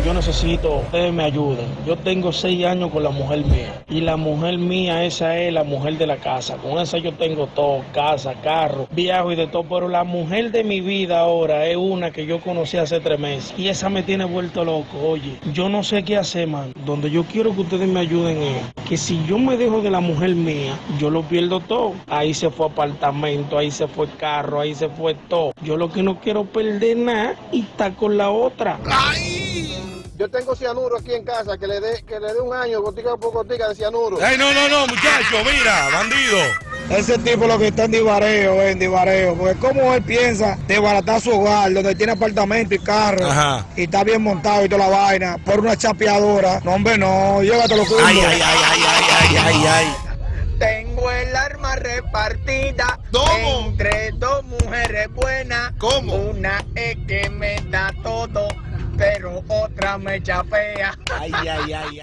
yo necesito, ustedes me ayuden. Yo tengo seis años con la mujer mía. Y la mujer mía, esa es la mujer de la casa. Con esa yo tengo todo, casa, carro, viajo y de todo. Pero la mujer de mi vida ahora es una que yo conocí hace tres meses. Y esa me tiene vuelto loco. Oye, yo no sé qué hacer, man. Donde yo quiero que ustedes me ayuden es que si yo me dejo de la mujer mía, yo lo pierdo todo. Ahí se fue apartamento, ahí se fue carro, ahí se fue todo. Yo lo que no quiero perder nada y está con la otra. Yo tengo cianuro aquí en casa, que le dé que le dé un año, gotica por gotica de cianuro. Ey, no, no, no, muchacho, mira, bandido. Ese tipo lo que está en divareo, en divareo, porque como él piensa desbaratar su hogar, donde tiene apartamento y carro, Ajá. y está bien montado y toda la vaina, por una chapeadora. No, hombre, no, llévatelo lo Ay, ay, ay, ay, ay, ay, ay, ay. Tengo el arma repartida ¿Cómo? entre dos mujeres buenas. ¿Cómo? Una es que me da todo, otra me chapea. Ay, ay, ay, ay.